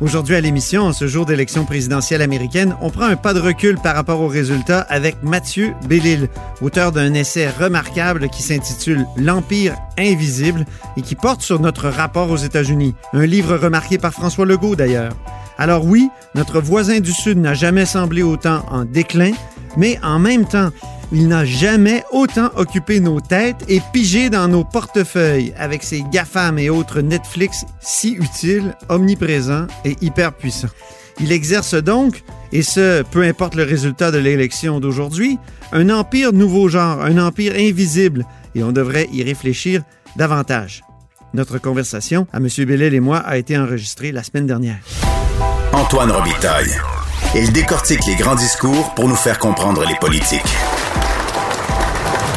Aujourd'hui à l'émission, en ce jour d'élection présidentielle américaine, on prend un pas de recul par rapport aux résultats avec Mathieu Bellil, auteur d'un essai remarquable qui s'intitule L'Empire invisible et qui porte sur notre rapport aux États-Unis. Un livre remarqué par François Legault d'ailleurs. Alors oui, notre voisin du Sud n'a jamais semblé autant en déclin, mais en même temps, il n'a jamais autant occupé nos têtes et pigé dans nos portefeuilles avec ses GAFAM et autres Netflix si utiles, omniprésents et hyper puissants. Il exerce donc, et ce, peu importe le résultat de l'élection d'aujourd'hui, un empire nouveau genre, un empire invisible, et on devrait y réfléchir davantage. Notre conversation à M. Bellel et moi a été enregistrée la semaine dernière. Antoine Robitaille. Il décortique les grands discours pour nous faire comprendre les politiques.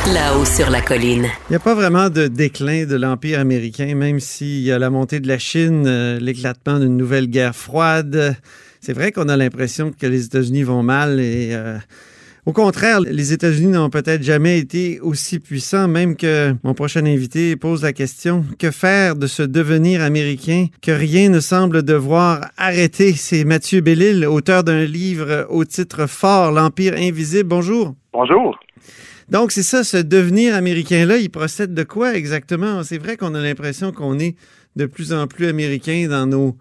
Là-haut sur la colline. Il n'y a pas vraiment de déclin de l'Empire américain, même s'il y a la montée de la Chine, euh, l'éclatement d'une nouvelle guerre froide. C'est vrai qu'on a l'impression que les États-Unis vont mal et euh, au contraire, les États-Unis n'ont peut-être jamais été aussi puissants, même que mon prochain invité pose la question que faire de ce devenir américain que rien ne semble devoir arrêter? C'est Mathieu Bellil, auteur d'un livre au titre fort, L'Empire invisible. Bonjour. Bonjour. Donc, c'est ça, ce devenir américain-là, il procède de quoi exactement? C'est vrai qu'on a l'impression qu'on est de plus en plus américain dans nos,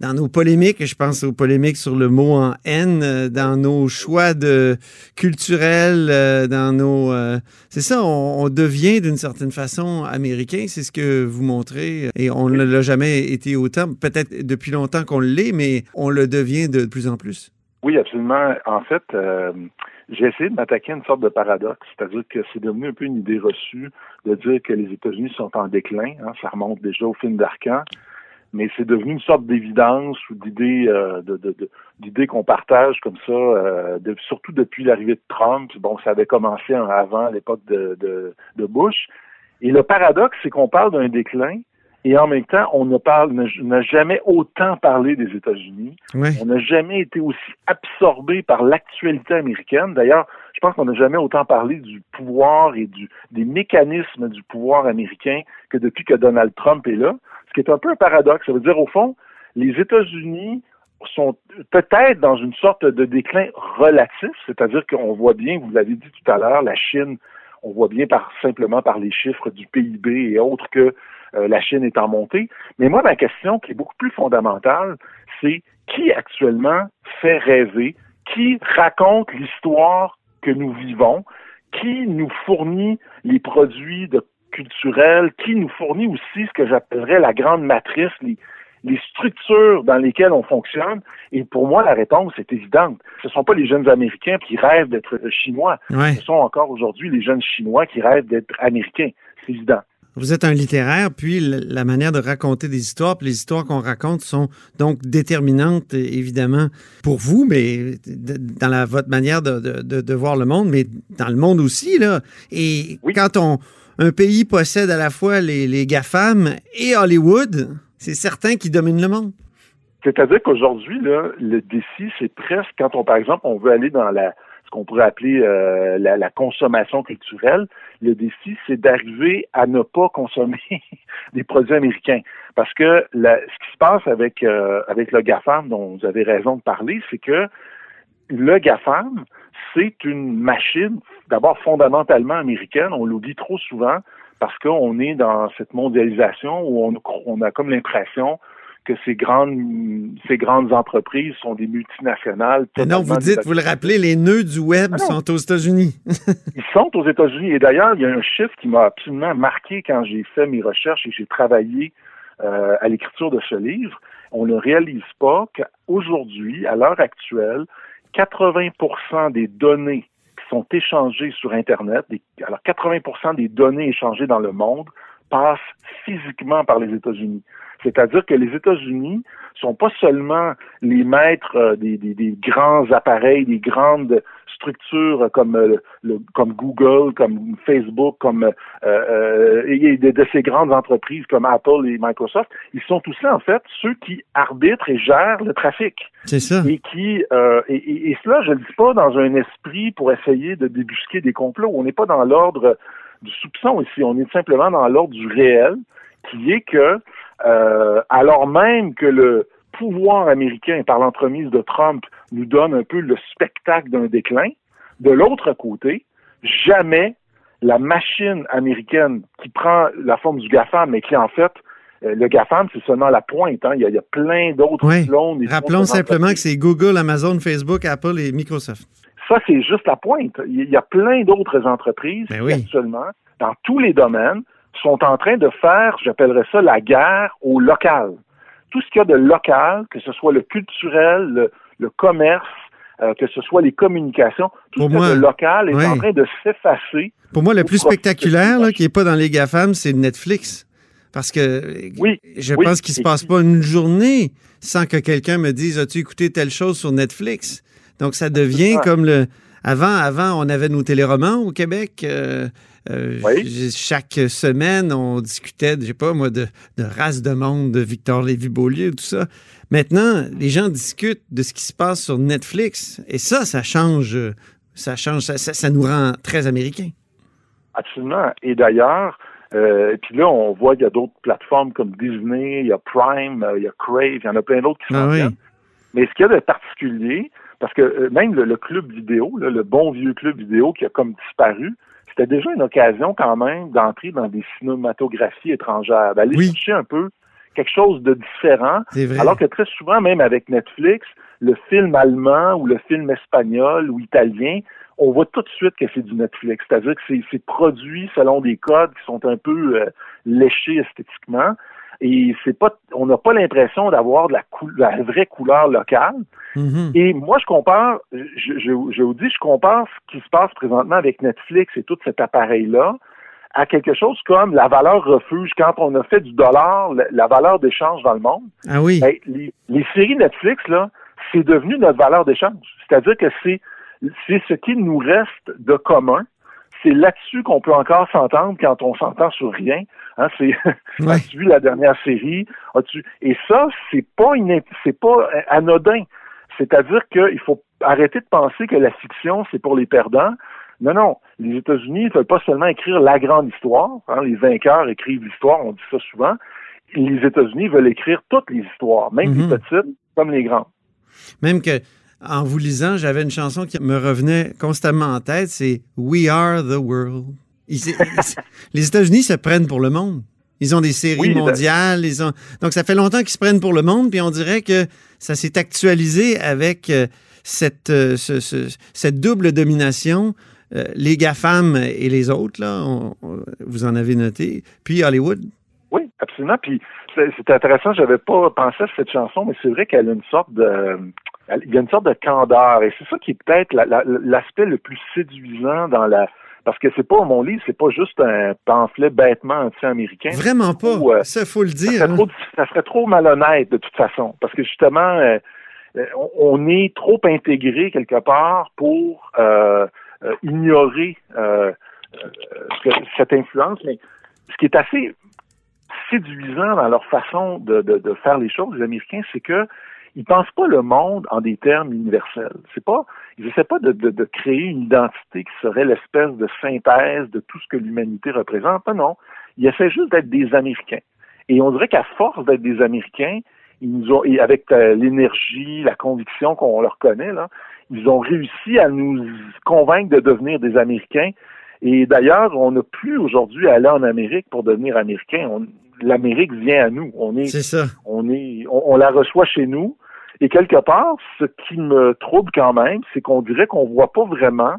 dans nos polémiques, je pense aux polémiques sur le mot en haine, euh, dans nos choix de culturels, euh, dans nos... euh, c'est ça, on, devient d'une certaine façon américain, c'est ce que vous montrez, et on ne l'a jamais été autant, peut-être depuis longtemps qu'on l'est, mais on le devient de plus en plus. Oui, absolument. En fait, euh, j'ai essayé de m'attaquer à une sorte de paradoxe, c'est-à-dire que c'est devenu un peu une idée reçue de dire que les États-Unis sont en déclin. hein, ça remonte déjà au film d'Arcan. Mais c'est devenu une sorte d'évidence ou d'idée euh, qu'on partage comme ça, euh, de- surtout depuis l'arrivée de Trump. Bon, ça avait commencé en- avant l'époque de Bush. Et le paradoxe, c'est qu'on parle d'un déclin et en même temps, on ne parle, n'a jamais autant parlé des États-Unis. On n'a jamais été aussi absorbé par l'actualité américaine. D'ailleurs, je pense qu'on n'a jamais autant parlé du pouvoir et du, des mécanismes du pouvoir américain que depuis que Donald Trump est là. Ce qui est un peu un paradoxe. Ça veut dire, au fond, les États-Unis sont peut-être dans une sorte de déclin relatif, c'est-à-dire qu'on voit bien, vous l'avez dit tout à l'heure, la Chine, on voit bien par simplement par les chiffres du PIB et autres que euh, la Chine est en montée. Mais moi, ma question qui est beaucoup plus fondamentale, c'est qui actuellement fait rêver, qui raconte l'histoire que nous vivons, qui nous fournit les produits culturels, qui nous fournit aussi ce que j'appellerais la grande matrice, les, les structures dans lesquelles on fonctionne. Et pour moi, la réponse est évidente. Ce ne sont pas les jeunes Américains qui rêvent d'être chinois. Ouais. Ce sont encore aujourd'hui les jeunes Chinois qui rêvent d'être Américains. C'est évident. Vous êtes un littéraire, puis la manière de raconter des histoires, puis les histoires qu'on raconte sont donc déterminantes, évidemment, pour vous, mais dans la, votre manière de, de- de- de voir le monde, mais dans le monde aussi, là. Et Oui. quand on, un pays possède à la fois les, les GAFAM et Hollywood, c'est certain qu'ils dominent le monde. C'est-à-dire qu'aujourd'hui, le défi, c'est presque quand on, par exemple, on veut aller dans la ce qu'on pourrait appeler euh, la, consommation culturelle, le défi, c'est d'arriver à ne pas consommer des produits américains. Parce que ce qui se passe euh, avec le GAFAM, dont vous avez raison de parler, c'est que le GAFAM, c'est une machine, d'abord fondamentalement américaine, on l'oublie trop souvent, parce qu'on est dans cette mondialisation où on, on a comme l'impression que ces grandes, ces grandes entreprises sont des multinationales. Mais non, vous dites, vous le rappelez, les nœuds du web Ah sont aux États-Unis. Ils sont aux États-Unis. Et d'ailleurs, il y a un chiffre qui m'a absolument marqué quand j'ai fait mes recherches et j'ai travaillé euh, à l'écriture de ce livre. On ne réalise pas qu'aujourd'hui, à l'heure actuelle, 80% des données sont échangées sur Internet, alors 80% des données échangées dans le monde passe physiquement par les États-Unis. C'est-à-dire que les États-Unis sont pas seulement les maîtres euh, des, des, des, grands appareils, des grandes structures comme euh, le, comme Google, comme Facebook, comme euh, euh de, de, ces grandes entreprises comme Apple et Microsoft, ils sont aussi en fait ceux qui arbitrent et gèrent le trafic. C'est ça. Et qui euh, et, et, cela, je le dis pas dans un esprit pour essayer de débusquer des complots. On n'est pas dans l'ordre du soupçon ici. On est simplement dans l'ordre du réel, qui est que euh, alors même que le pouvoir américain, par l'entremise de Trump, nous donne un peu le spectacle d'un déclin, de l'autre côté, jamais la machine américaine qui prend la forme du GAFAM, mais qui en fait, euh, le GAFAM, c'est seulement la pointe. Hein. Il, y a, plein d'autres oui. Rappelons simplement que c'est Google, Amazon, Facebook, Apple et Microsoft. Ça, c'est juste la pointe. Il y a plein d'autres entreprises ben oui. qui actuellement, dans tous les domaines, sont en train de faire, j'appellerais ça, la guerre au local. Tout ce qu'il y a de local, que ce soit le culturel, le, le commerce, euh, que ce soit les communications, tout Pour ce moi, de local est oui. en train de s'effacer. Pour moi, le plus spectaculaire, là, qui n'est pas dans les GAFAM, c'est Netflix. Parce que oui, je oui. pense qu'il ne se passe pas une journée sans que quelqu'un me dise As-tu écouté telle chose sur Netflix? Donc, ça devient comme le. Avant, avant, on avait nos téléromans au Québec. Euh, euh, oui. Chaque semaine, on discutait, je sais pas moi, de, de race de monde, de Victor Lévy-Beaulieu, tout ça. Maintenant, les gens discutent de ce qui se passe sur Netflix. Et ça, ça change, ça change, ça, ça, ça nous rend très américains. Absolument. Et d'ailleurs, euh, et puis là, on voit qu'il y a d'autres plateformes comme Disney, il y a Prime, il y a Crave, il y en a plein d'autres qui sont ah, oui. Mais ce qu'il y a de particulier, parce que euh, même le, le, club vidéo, là, le bon vieux club vidéo qui a comme disparu, c'était déjà une occasion quand même d'entrer dans des cinématographies étrangères, d'aller oui. chercher un peu quelque chose de différent. Alors que très souvent, même avec Netflix, le film allemand ou le film espagnol ou italien, on voit tout de suite que c'est du Netflix. C'est-à-dire que c'est produit selon des codes qui sont un peu euh, léchés esthétiquement. Et c'est pas, on n'a pas l'impression d'avoir de la, la, vraie couleur locale. Mm -hmm. Et moi, je compare, je, je, je, vous dis, je compare ce qui se passe présentement avec Netflix et tout cet appareil-là à quelque chose comme la valeur refuge quand on a fait du dollar, la, la valeur d'échange dans le monde. Ah oui. Ben, les, les séries Netflix, là, c'est devenu notre valeur d'échange. C'est-à-dire que c'est, c'est ce qui nous reste de commun. C'est là-dessus qu'on peut encore s'entendre quand on s'entend sur rien. Hein, c'est ouais. as-tu vu la dernière série? As-tu et ça c'est pas c'est pas anodin c'est-à-dire qu'il faut arrêter de penser que la fiction c'est pour les perdants non non les États-Unis ne veulent pas seulement écrire la grande histoire hein, les vainqueurs écrivent l'histoire on dit ça souvent les États-Unis veulent écrire toutes les histoires même mm -hmm. les petites comme les grandes même que en vous lisant, j'avais une chanson qui me revenait constamment en tête, c'est We Are the World. Ils, les États-Unis se prennent pour le monde. Ils ont des séries oui, mondiales. Ils ont... Donc, ça fait longtemps qu'ils se prennent pour le monde, puis on dirait que ça s'est actualisé avec euh, cette, euh, ce, ce, cette double domination. Euh, les GAFAM et les autres, là, on, on, vous en avez noté, puis Hollywood. Oui, absolument. Puis c'est intéressant, j'avais pas pensé à cette chanson, mais c'est vrai qu'elle a une sorte de il y a une sorte de candeur et c'est ça qui est peut-être l'aspect la, la, le plus séduisant dans la parce que c'est pas mon livre, c'est pas juste un pamphlet bêtement anti-américain. Vraiment pas. Où, euh, ça faut le dire. Ça serait, hein? trop, ça serait, trop, malhonnête de toute façon, parce que justement, euh, on est trop intégré quelque part pour euh, ignorer cette influence. Mais ce qui est assez séduisant dans leur façon de, de, de faire les choses, les Américains, c'est que ils pensent pas le monde en des termes universels. C'est pas, ils essaient pas de, de, de, créer une identité qui serait l'espèce de synthèse de tout ce que l'humanité représente. Non, non. Ils essaient juste d'être des Américains. Et on dirait qu'à force d'être des Américains, ils nous ont, et avec euh, l'énergie, la conviction qu'on leur connaît, là, ils ont réussi à nous convaincre de devenir des Américains. Et d'ailleurs, on n'a plus aujourd'hui à aller en Amérique pour devenir Américain. L'Amérique vient à nous. On est, ça. On est, on, on la reçoit chez nous. Et quelque part, ce qui me trouble quand même, c'est qu'on dirait qu'on voit pas vraiment,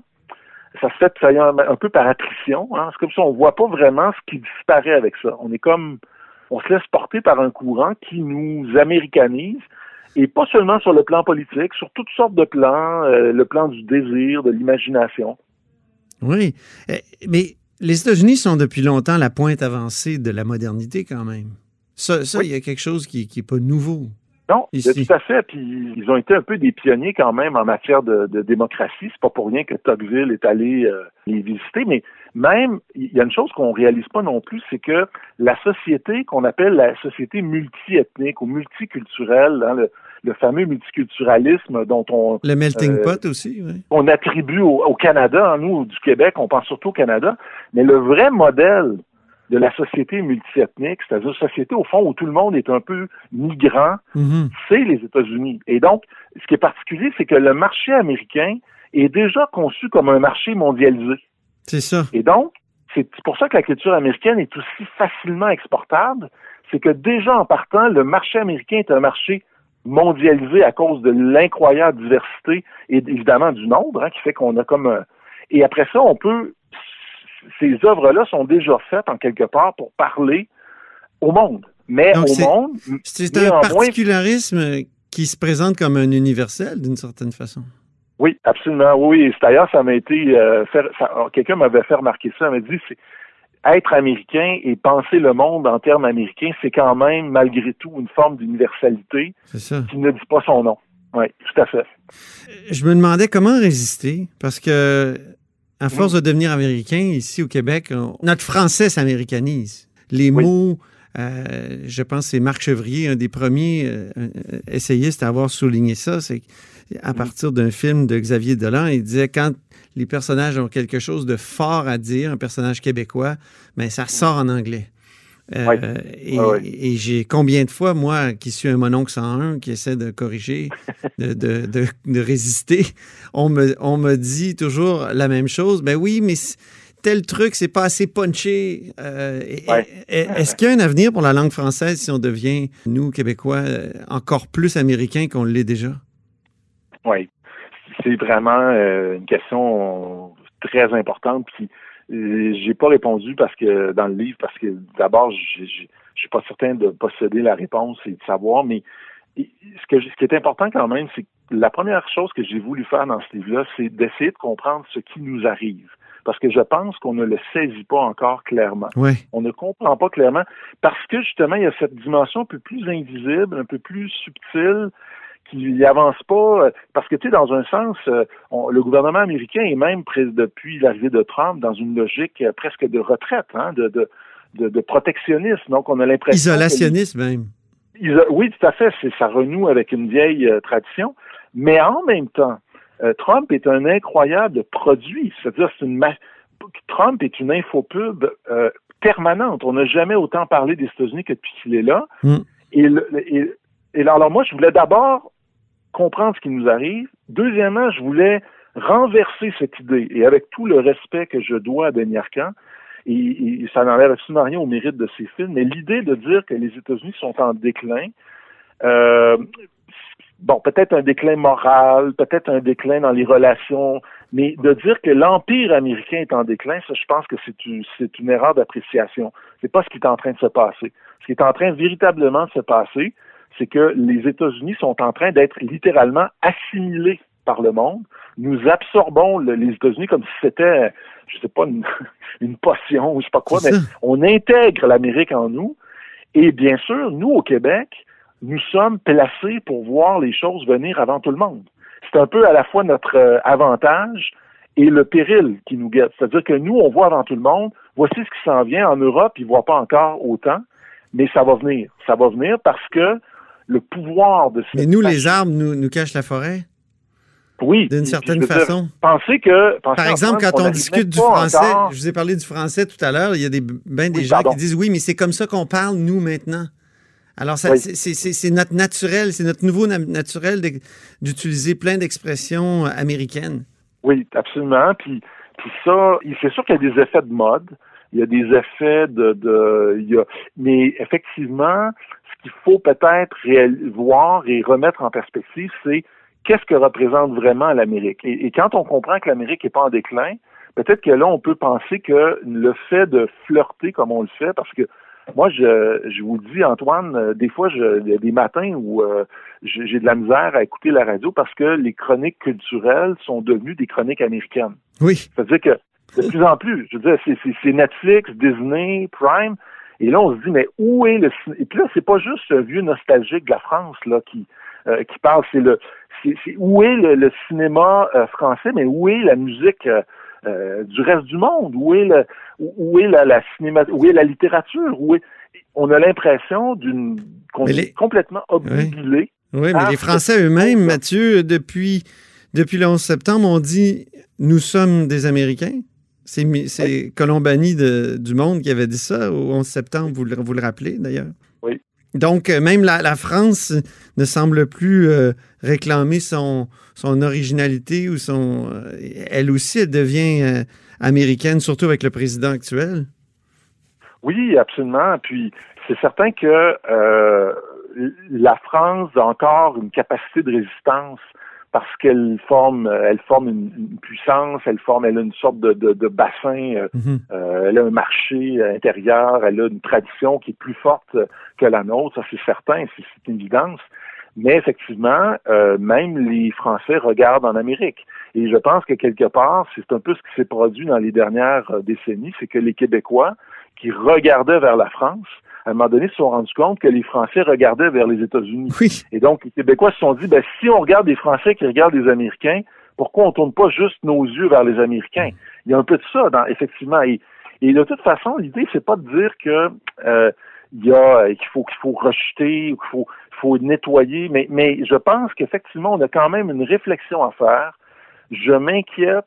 ça se fait un, un peu par attrition, hein, c'est comme si on voit pas vraiment ce qui disparaît avec ça. On est comme, on se laisse porter par un courant qui nous américanise, et pas seulement sur le plan politique, sur toutes sortes de plans, euh, le plan du désir, de l'imagination. Oui, mais Les États-Unis sont depuis longtemps la pointe avancée de la modernité quand même. Ça, ça il y a quelque chose qui n'est pas nouveau. Non, Ici. tout à fait. Puis ils ont été un peu des pionniers quand même en matière de, de démocratie. C'est pas pour rien que Tocqueville est allé euh, les visiter. Mais même, il y a une chose qu'on réalise pas non plus, c'est que la société qu'on appelle la société multiethnique ou multiculturelle, hein, le, le fameux multiculturalisme dont on Le melting Euh, pot aussi, oui. on attribue au, au Canada, hein, nous, du Québec, on pense surtout au Canada, mais le vrai modèle de la société multiethnique, c'est-à-dire une société, au fond, où tout le monde est un peu migrant, Mhm. c'est les États-Unis. Et donc, ce qui est particulier, c'est que le marché américain est déjà conçu comme un marché mondialisé. C'est ça. Et donc, c'est pour ça que la culture américaine est aussi facilement exportable. C'est que déjà en partant, le marché américain est un marché mondialisé à cause de l'incroyable diversité et évidemment du nombre, hein, qui fait qu'on a comme un... Et après ça, on peut... Ces œuvres-là sont déjà faites en quelque part pour parler au monde. Mais Donc, au monde, C'est un particularisme qui se présente comme un universel d'une certaine façon. Oui, absolument. Oui, d'ailleurs, ça m'a été euh, alors, quelqu'un m'avait fait remarquer ça, m'a dit c'est être américain et penser le monde en termes américains, c'est quand même malgré tout une forme d'universalité qui ne dit pas son nom. Oui, tout à fait. Je me demandais comment résister parce que, à force de devenir américain ici au Québec, on- notre français s'américanise. Les Oui. mots, euh, je pense que c'est Marc Chevrier, un des premiers euh, euh, essayistes à avoir souligné ça, c'est à partir d'un film de Xavier Dolan, il disait quand les personnages ont quelque chose de fort à dire, un personnage québécois, mais ça sort en anglais. Euh. Et, j'ai combien de fois, moi, qui suis un mononcle 101, qui essaie de corriger, de, de, de, de résister, on me, on me dit toujours la même chose. Ben oui, mais tel truc, c'est pas assez punché. Euh, Ouais. Est-ce qu'il y a un avenir pour la langue française si on devient, nous, Québécois, euh, encore plus américains qu'on l'est déjà? Oui. C'est vraiment euh, une question très importante. Puis j'ai pas répondu parce que dans le livre, parce que d'abord, je suis pas certain de posséder la réponse et de savoir, mais ce, que, ce qui est important quand même, c'est que la première chose que j'ai voulu faire dans ce livre-là, c'est d'essayer de comprendre ce qui nous arrive. Parce que je pense qu'on ne le saisit pas encore clairement. Oui. On ne comprend pas clairement parce que justement, il y a cette dimension un peu plus invisible, un peu plus subtile, qui avance pas. euh, Parce que, tu sais, dans un sens, euh, on- le gouvernement américain est même, depuis l'arrivée de Trump, dans une logique euh, presque de retraite, hein, de, de, de, de protectionnisme. Donc, on a l'impression... que Isolationniste même. Iso- Oui, tout à fait. C'est, ça renoue avec une vieille euh, tradition. Mais en même temps, euh, Trump est un incroyable produit. C'est-à-dire, c'est une Trump est une infopub euh, permanente. On n'a jamais autant parlé des États-Unis que depuis qu'il est là. Mm. Et, le- et, et là, alors moi, je voulais d'abord comprendre ce qui nous arrive. Deuxièmement, je voulais renverser cette idée. Et avec tout le respect que je dois à Denis Arcand, et, ça n'enlève absolument rien au mérite de ces films, mais l'idée de dire que les États-Unis sont en déclin, euh, bon, peut-être un déclin moral, peut-être un déclin dans les relations, mais de dire que l'empire américain est en déclin, ça, je pense que c'est une, une erreur d'appréciation. C'est pas ce qui est en train de se passer. Ce qui est en train véritablement de se passer, c'est que les États-Unis sont en train d'être littéralement assimilés par le monde. Nous absorbons le- les États-Unis comme si c'était, je sais pas, une, une potion ou je sais pas quoi, mais on intègre l'Amérique en nous. Et bien sûr, nous, au Québec, nous sommes placés pour voir les choses venir avant tout le monde. C'est un peu à la fois notre euh, avantage et le péril qui nous guette. C'est-à-dire que nous, on voit avant tout le monde, voici ce qui s'en vient. En Europe, ils ne voient pas encore autant, mais ça va venir. Ça va venir parce que le pouvoir de Mais cette nous, les arbres nous, nous cachent la forêt, oui, d'une certaine veux dire, façon. pensez que, pensez Par exemple, quand on discute du français, encore- je vous ai parlé du français tout à l'heure, il y a des, ben des Oui, gens pardon. qui disent oui, mais c'est comme ça qu'on parle, nous, maintenant. Alors, Oui. c'est- c'est c'est- c'est notre naturel, c'est notre nouveau na- naturel d'utiliser plein d'expressions euh, américaines. Oui, absolument. Puis, puis ça, c'est sûr qu'il y a des effets de mode. Il y a des effets de, de il y a, mais effectivement, qu'il faut peut-être voir et remettre en perspective, c'est qu'est-ce que représente vraiment l'Amérique. Et, et quand on comprend que l'Amérique n'est pas en déclin, peut-être que là, on peut penser que le fait de flirter comme on le fait, parce que moi, je, je vous le dis, Antoine, euh, des fois, je, il y a des matins où euh, j'ai j'ai de la misère à écouter la radio parce que les chroniques culturelles sont devenues des chroniques américaines. Oui, C'est-à-dire que De plus en plus. Je veux dire, c'est Netflix, Disney, Prime. Et là, on se dit, mais où est le cinéma? Et puis là, c'est pas juste ce vieux nostalgique de la France là qui, euh, qui parle, c'est le c'est où est le, cinéma euh, français, mais où est la musique euh, du reste du monde? Où est le où est la, la cinéma où est la littérature? Où est on a l'impression d'une qu'on est complètement obnubilé. Oui, mais les Français eux-mêmes, Mathieu, depuis depuis le 11 septembre, on dit nous sommes des Américains? C'est Colombani du Monde qui avait dit ça au 11 septembre, vous le, vous le rappelez d'ailleurs? Oui. Donc, euh, même la, France ne semble plus euh, réclamer son, son originalité ou son. Euh, elle aussi, elle devient américaine, surtout avec le président actuel. Oui, absolument. Puis, c'est certain que la France a encore une capacité de résistance parce qu'elle forme, euh, elle forme une, puissance, elle forme, elle a une sorte de, de, bassin, euh, mhm. euh, elle a un marché intérieur, elle a une tradition qui est plus forte que la nôtre, ça c'est certain, c'est une évidence. Mais effectivement, même les Français regardent en Amérique. Et je pense que quelque part, c'est un peu ce qui s'est produit dans les dernières décennies, c'est que les Québécois qui regardaient vers la France à un moment donné, se sont rendus compte que les Français regardaient vers les États-Unis. Et donc, les Québécois se sont dit, ben, si on regarde les Français qui regardent les Américains, pourquoi on tourne pas juste nos yeux vers les Américains? Il y a un peu de ça, dans, effectivement. Et, de toute façon, l'idée, c'est pas de dire que euh, il y a qu'il faut qu'il faut rejeter ou qu'il faut, faut nettoyer, mais, mais je pense qu'effectivement, on a quand même une réflexion à faire. Je m'inquiète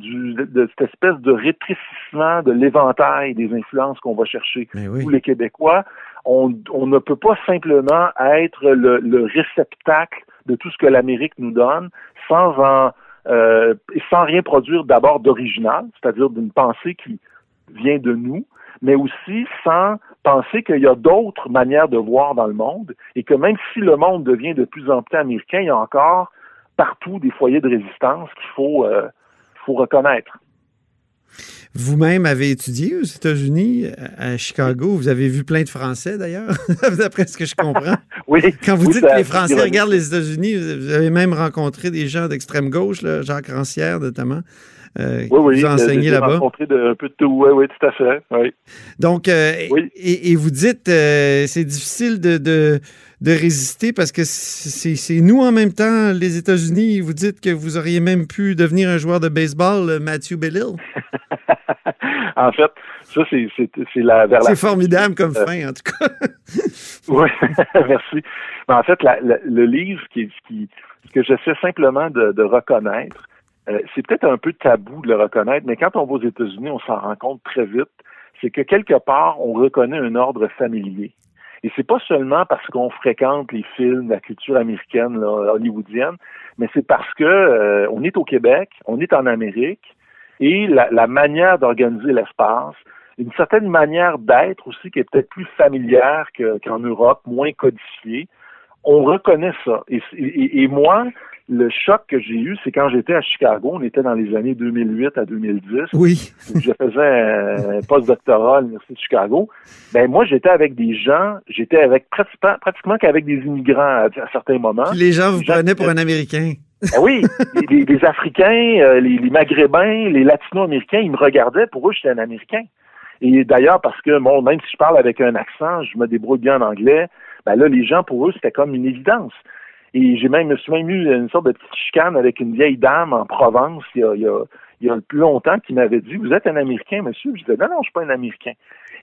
de cette espèce de rétrécissement de l'éventail des influences qu'on va chercher. Nous, les Québécois, on, ne peut pas simplement être le, réceptacle de tout ce que l'Amérique nous donne sans en euh, sans rien produire d'abord d'original, c'est-à-dire d'une pensée qui vient de nous, mais aussi sans penser qu'il y a d'autres manières de voir dans le monde et que même si le monde devient de plus en plus américain, il y a encore partout des foyers de résistance qu'il faut euh, faut reconnaître. Vous-même avez étudié aux États-Unis, à Chicago. Vous avez vu plein de Français, d'ailleurs, d'après ce que je comprends. oui. Quand vous dites que les Français regardent les États-Unis, vous avez même rencontré des gens d'extrême gauche, Jacques Rancière, notamment. Euh, oui, oui, vous enseignez là-bas. rencontré de, un peu de tout, oui, oui, tout à fait. Oui. Donc, euh, et, vous dites, euh, c'est difficile de, de, de, résister parce que c'est nous en même temps, les États-Unis. Vous dites que vous auriez même pu devenir un joueur de baseball, Matthew Bellil. en fait, ça, c'est la vers C'est formidable comme fin, en tout cas. oui, merci. Mais en fait, le livre qui, qui, que j'essaie simplement de, de reconnaître, euh, c'est peut-être un peu tabou de le reconnaître, mais quand on va aux États-Unis, on s'en rend compte très vite, c'est que quelque part, on reconnaît un ordre familier. Et c'est pas seulement parce qu'on fréquente les films, la culture américaine, hollywoodienne, mais c'est parce que euh, on est au Québec, on est en Amérique, et la, manière d'organiser l'espace, une certaine manière d'être aussi qui est peut-être plus familière qu'en Europe, moins codifiée. On reconnaît ça. et moi, le choc que j'ai eu, c'est quand j'étais à Chicago, on était dans les années 2008 à 2010. Oui. je faisais un post-doctorat à l'Université de Chicago. Ben moi, j'étais avec des gens, j'étais avec pratiquement, pratiquement qu'avec des immigrants à, certains moments. les gens vous prenaient pour un Américain. Ben oui, les, Africains, euh, les, Maghrébins, les Latino-Américains, ils me regardaient, pour eux, j'étais un Américain. Et d'ailleurs, parce que bon, même si je parle avec un accent, je me débrouille bien en anglais, ben là, les gens, pour eux, c'était comme une évidence. Et j'ai même, me suis même eu une sorte de petite chicane avec une vieille dame en Provence il y a, il y a, il y a plus longtemps qui m'avait dit Vous êtes un Américain, monsieur? Je disais Non, non, je suis pas un Américain.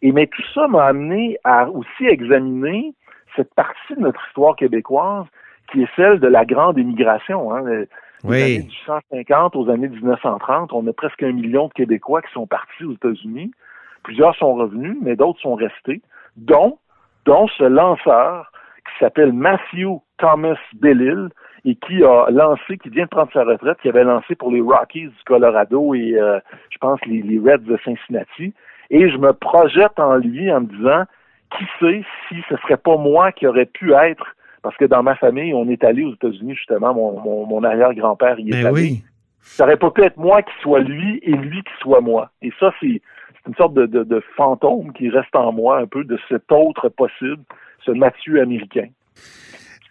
Et mais tout ça m'a amené à aussi examiner cette partie de notre histoire québécoise qui est celle de la grande émigration. Hein. Oui. années 1850 aux années 1930, on a presque un million de Québécois qui sont partis aux États-Unis. Plusieurs sont revenus, mais d'autres sont restés, dont, dont ce lanceur qui s'appelle Matthew Thomas Bellil et qui a lancé, qui vient de prendre sa retraite, qui avait lancé pour les Rockies du Colorado et euh, je pense les, Reds de Cincinnati. Et je me projette en lui en me disant, qui sait si ce serait pas moi qui aurais pu être, parce que dans ma famille, on est allé aux États-Unis justement, mon, mon, arrière-grand-père y est ben allé. Oui. Ça aurait pas pu être moi qui soit lui et lui qui soit moi. Et ça, c'est une sorte de, de, de fantôme qui reste en moi un peu de cet autre possible, ce Mathieu américain.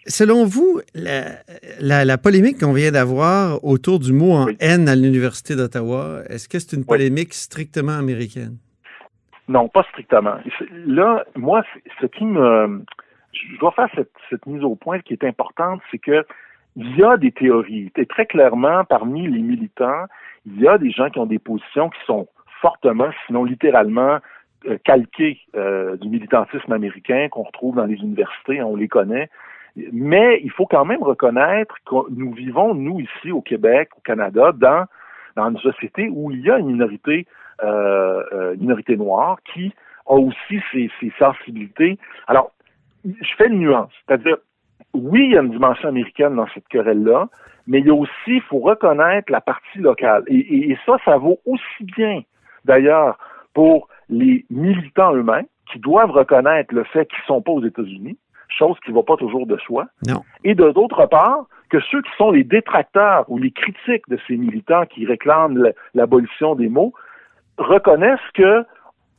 Selon vous, la, la, polémique qu'on vient d'avoir autour du mot en haine à l'Université d'Ottawa, est-ce que c'est une polémique strictement américaine? Non, pas strictement. Là, moi, ce qui me... Je dois faire cette, cette mise au point qui est importante, c'est que il y a des théories. Et très clairement, parmi les militants, il y a des gens qui ont des positions qui sont fortement, sinon littéralement, euh, calquées euh, du militantisme américain qu'on retrouve dans les universités, on les connaît. Mais il faut quand même reconnaître que nous vivons, nous, ici au Québec, au Canada, dans, une société où il y a une minorité, euh, noire qui a aussi ses, ses sensibilités. Alors, je fais une nuance, c'est-à-dire, oui, il y a une dimension américaine dans cette querelle-là, mais il y a aussi, il faut reconnaître la partie locale. Et, et, ça, ça vaut aussi bien, d'ailleurs, pour les militants eux-mêmes, qui doivent reconnaître le fait qu'ils ne sont pas aux États-Unis, chose qui ne va pas toujours de soi. Non. Et de d'autre part, que ceux qui sont les détracteurs ou les critiques de ces militants qui réclament l'abolition des mots reconnaissent que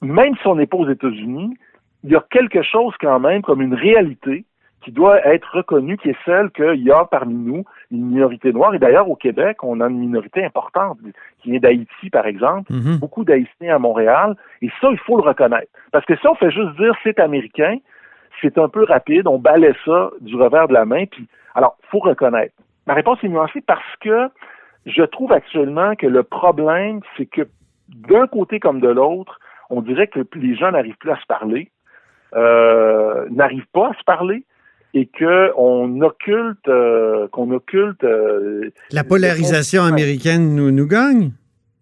même si on n'est pas aux États-Unis, il y a quelque chose quand même comme une réalité qui doit être reconnue, qui est celle qu'il y a parmi nous une minorité noire. Et d'ailleurs, au Québec, on a une minorité importante qui vient d'Haïti, par exemple, Mhm. beaucoup d'Haïtiens à Montréal. Et ça, il faut le reconnaître. Parce que si on fait juste dire c'est américain, c'est un peu rapide, on balaie ça du revers de la main, puis alors, faut reconnaître. Ma réponse est nuancée parce que je trouve actuellement que le problème, c'est que d'un côté comme de l'autre, on dirait que les gens n'arrivent plus à se parler, euh, n'arrivent pas à se parler, et que on occulte, euh, qu'on occulte. euh, La polarisation américaine nous, nous gagne?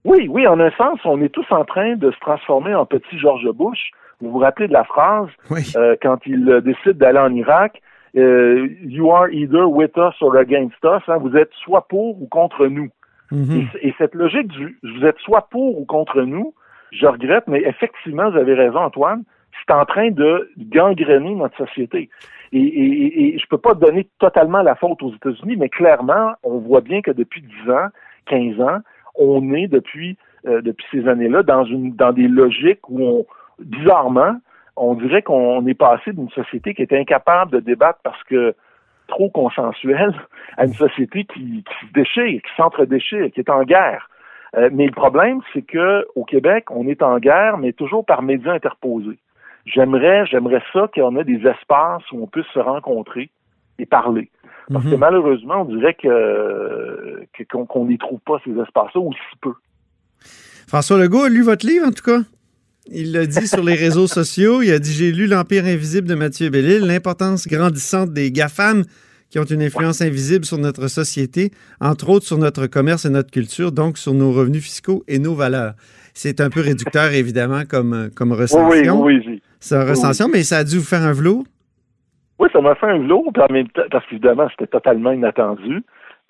Oui, oui, en un sens, on est tous en train de se transformer en petit George Bush. Vous vous rappelez de la phrase Oui. euh, quand il décide d'aller en Irak, You are either with us or against us. hein, vous êtes soit pour ou contre nous. Mhm. Et, et cette logique du vous êtes soit pour ou contre nous, je regrette, mais effectivement, vous avez raison, Antoine, c'est en train de gangréner notre société. Et, et, et- je peux pas donner totalement la faute aux États-Unis, mais clairement, on voit bien que depuis 10 ans, 15 ans, on est depuis euh, depuis ces années-là dans une dans des logiques où on bizarrement, on dirait qu'on est passé d'une société qui était incapable de débattre parce que trop consensuelle à une société qui, qui se déchire, qui s'entre-déchire, qui est en guerre. Euh, mais le problème, c'est que au Québec, on est en guerre, mais toujours par médias interposés. J'aimerais, j'aimerais ça qu'on ait des espaces où on puisse se rencontrer et parler. Parce que Mhm. malheureusement, on dirait que qu'on n'y trouve pas ces espaces-là ou si peu. François Legault a lu votre livre, en tout cas. Il l'a dit sur les réseaux sociaux. Il a dit J'ai lu L'Empire invisible de Mathieu Bellil, l'importance grandissante des GAFAM qui ont une influence invisible sur notre société, entre autres sur notre commerce et notre culture, donc sur nos revenus fiscaux et nos valeurs. C'est un peu réducteur, évidemment, comme, comme Oui, oui, recension. oui, oui. Une recension, mais ça a dû vous faire un velours? Oui, ça m'a fait un velours, puis en même parce qu'évidemment, c'était totalement inattendu.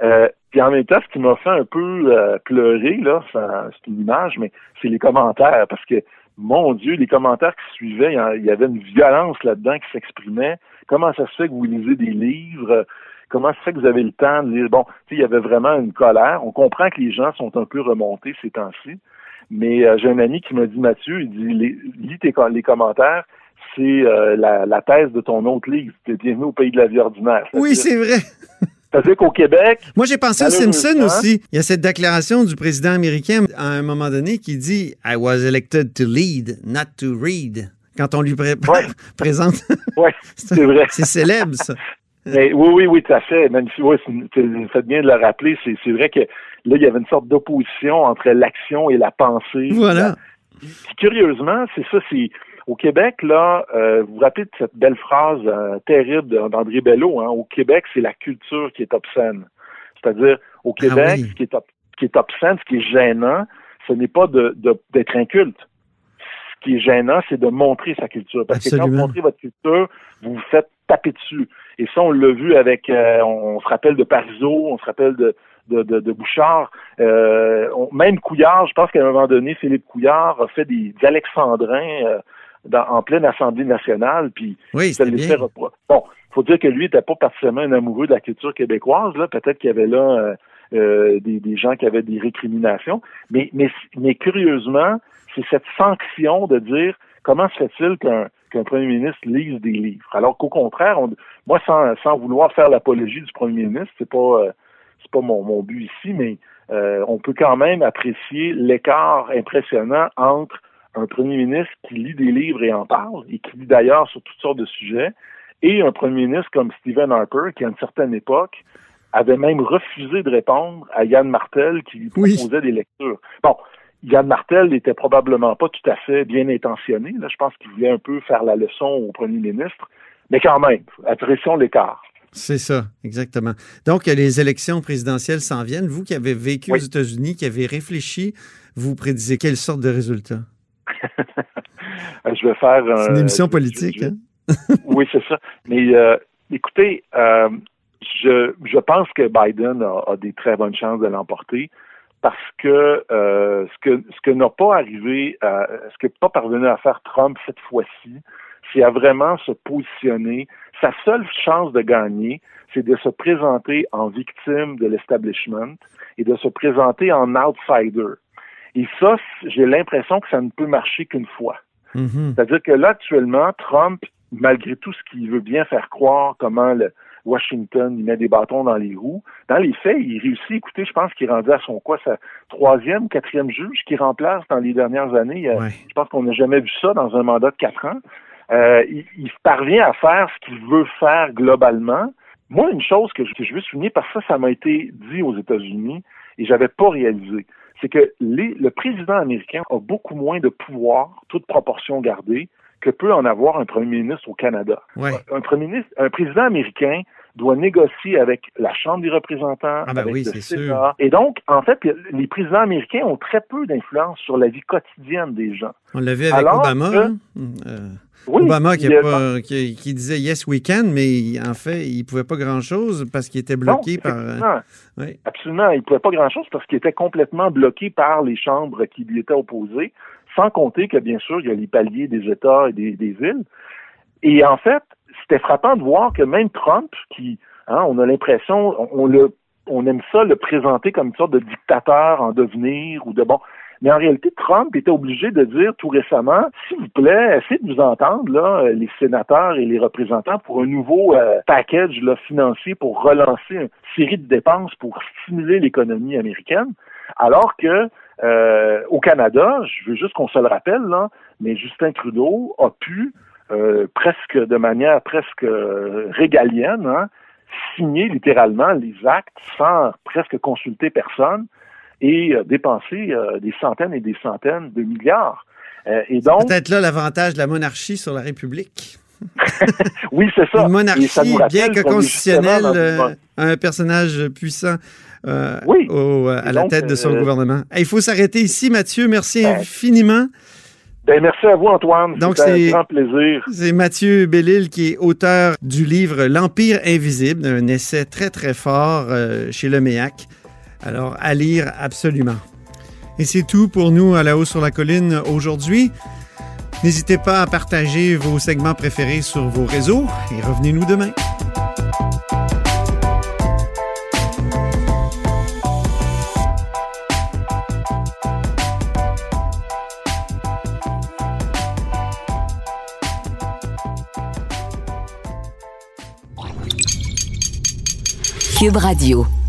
Euh, puis en même temps, ce qui m'a fait un peu euh, pleurer, là, c'est une image, mais c'est les commentaires, parce que, mon Dieu, les commentaires qui suivaient, il y avait une violence là-dedans qui s'exprimait. Comment ça se fait que vous lisez des livres? Comment ça se fait que vous avez le temps de lire? Bon, il y avait vraiment une colère. On comprend que les gens sont un peu remontés ces temps-ci. Mais euh, j'ai un ami qui m'a dit, Mathieu, il dit, les- lis tes, les commentaires, c'est euh, la, la thèse de ton autre livre. T'es bienvenu au pays de la vie ordinaire. Oui, c'est vrai. C'est-à-dire qu'au Québec, Moi, j'ai pensé aux Malheureusement. aussi. Il y a cette déclaration du président américain à un moment donné qui dit I was elected to lead, not to read. Quand on lui pré- Ouais. présente. c'est vrai. C'est célèbre, ça. Mais oui, oui, oui, tout à fait. Si, oui, faites bien de le rappeler, c'est vrai que là, il y avait une sorte d'opposition entre l'action et la pensée. Voilà. Puis, curieusement, c'est ça, c'est au Québec, là, euh, vous vous rappelez de cette belle phrase euh, terrible de- d'André Bello, hein, au Québec, c'est la culture qui est obscène. C'est-à-dire, au Québec, Ah oui. ce, qui est qui est obscène, ce qui est gênant, ce n'est pas de de- d'être inculte. Ce qui est gênant, c'est de montrer sa culture. Parce que quand vous montrez votre culture, vous vous faites taper dessus. Et ça, on l'a vu avec, euh, on, on se rappelle de Parizeau, on se rappelle de, de, de, de Bouchard, euh, on- même Couillard, je pense qu'à un moment donné, Philippe Couillard a fait des, des alexandrins euh, dans- en pleine Assemblée nationale, puis Oui, ça les fait repro- Bon, faut dire que lui n'était pas particulièrement un amoureux de la culture québécoise, là. Peut-être qu'il y avait là euh, euh, des, des gens qui avaient des récriminations. Mais, mais, mais curieusement, c'est cette sanction de dire comment se fait-il qu'un qu'un premier ministre lise des livres. Alors qu'au contraire, moi, sans, sans vouloir faire l'apologie du premier ministre, c'est pas euh, c'est pas mon, mon but ici, mais euh, on peut quand même apprécier l'écart impressionnant entre un premier ministre qui lit des livres et en parle, et qui lit d'ailleurs sur toutes sortes de sujets, et un premier ministre comme Stephen Harper, qui à une certaine époque avait même refusé de répondre à Yann Martel qui lui proposait des lectures. Bon, Yann Martel n'était probablement pas tout à fait bien intentionné. Là. Je pense qu'il voulait un peu faire la leçon au premier ministre. Mais quand même, apprécions l'écart. C'est ça, exactement. Donc, les élections présidentielles s'en viennent. Vous qui avez vécu aux États-Unis, qui avez réfléchi, vous prédisez quelle sorte de résultat? je vais faire... C'est une émission politique, hein? oui, c'est ça. Mais euh, écoutez, euh, je, je pense que Biden a, des très bonnes chances de l'emporter parce que euh, ce que ce que n'a pas arrivé, à, ce que pas parvenu à faire Trump cette fois-ci, c'est à vraiment se positionner. Sa seule chance de gagner, c'est de se présenter en victime de l'establishment et de se présenter en outsider. Et ça, j'ai l'impression que ça ne peut marcher qu'une fois. Mm-hmm. C'est-à-dire que là, actuellement, Trump, malgré tout ce qu'il veut bien faire croire, comment le, Washington, il met des bâtons dans les roues. Dans les faits, il réussit. Écoutez, je pense qu'il rendu à son quoi, sa troisième, quatrième juge qui remplace dans les dernières années. Euh, je pense qu'on n'a jamais vu ça dans un mandat de quatre ans. Euh, il, parvient à faire ce qu'il veut faire globalement. Moi, une chose que je, que je veux souligner, parce que ça, ça m'a été dit aux États-Unis et j'avais pas réalisé, c'est que les, le président américain a beaucoup moins de pouvoir, toute proportion gardée, que peut en avoir un premier ministre au Canada. Un premier ministre, un président américain doit négocier avec la Chambre des représentants, ah ben avec oui, le Sénat. Et donc, en fait, les présidents américains ont très peu d'influence sur la vie quotidienne des gens. On l'a vu avec Obama. Hein? Euh, Obama qui, qui, disait yes we can, mais en fait, il ne pouvait pas grand-chose parce qu'il était bloqué par. Euh, Absolument, il ne pouvait pas grand-chose parce qu'il était complètement bloqué par les chambres qui lui étaient opposées, sans compter que, bien sûr, il y a les paliers des États et des, des villes. Et en fait, c'était frappant de voir que même Trump, qui, hein, on a l'impression, on, le, on aime ça le présenter comme une sorte de dictateur en devenir ou de bon. Mais en réalité, Trump était obligé de dire tout récemment, s'il vous plaît, essayez de nous entendre, là, les sénateurs et les représentants, pour un nouveau euh, package là, financier pour relancer une série de dépenses pour stimuler l'économie américaine. Alors que euh, au Canada, je veux juste qu'on se le rappelle, là, mais Justin Trudeau a pu euh, presque de manière presque euh, régalienne, hein, signer littéralement les actes sans presque consulter personne et euh, dépenser des centaines et des centaines de milliards. et donc peut-être là l'avantage de la monarchie sur la République. oui, c'est ça. Une monarchie, bien que constitutionnelle, un personnage puissant oui. à la tête de son gouvernement. Il faut s'arrêter ici, Mathieu. Merci ben, infiniment. Ben, merci à vous, Antoine. Donc, c'est un grand plaisir. C'est Mathieu Bellil qui est auteur du livre L'Empire invisible, un essai très, très fort euh, chez Le Méac. Alors, à lire absolument. Et c'est tout pour nous à la haut sur la colline aujourd'hui. N'hésitez pas à partager vos segments préférés sur vos réseaux et revenez-nous demain. Cube Radio.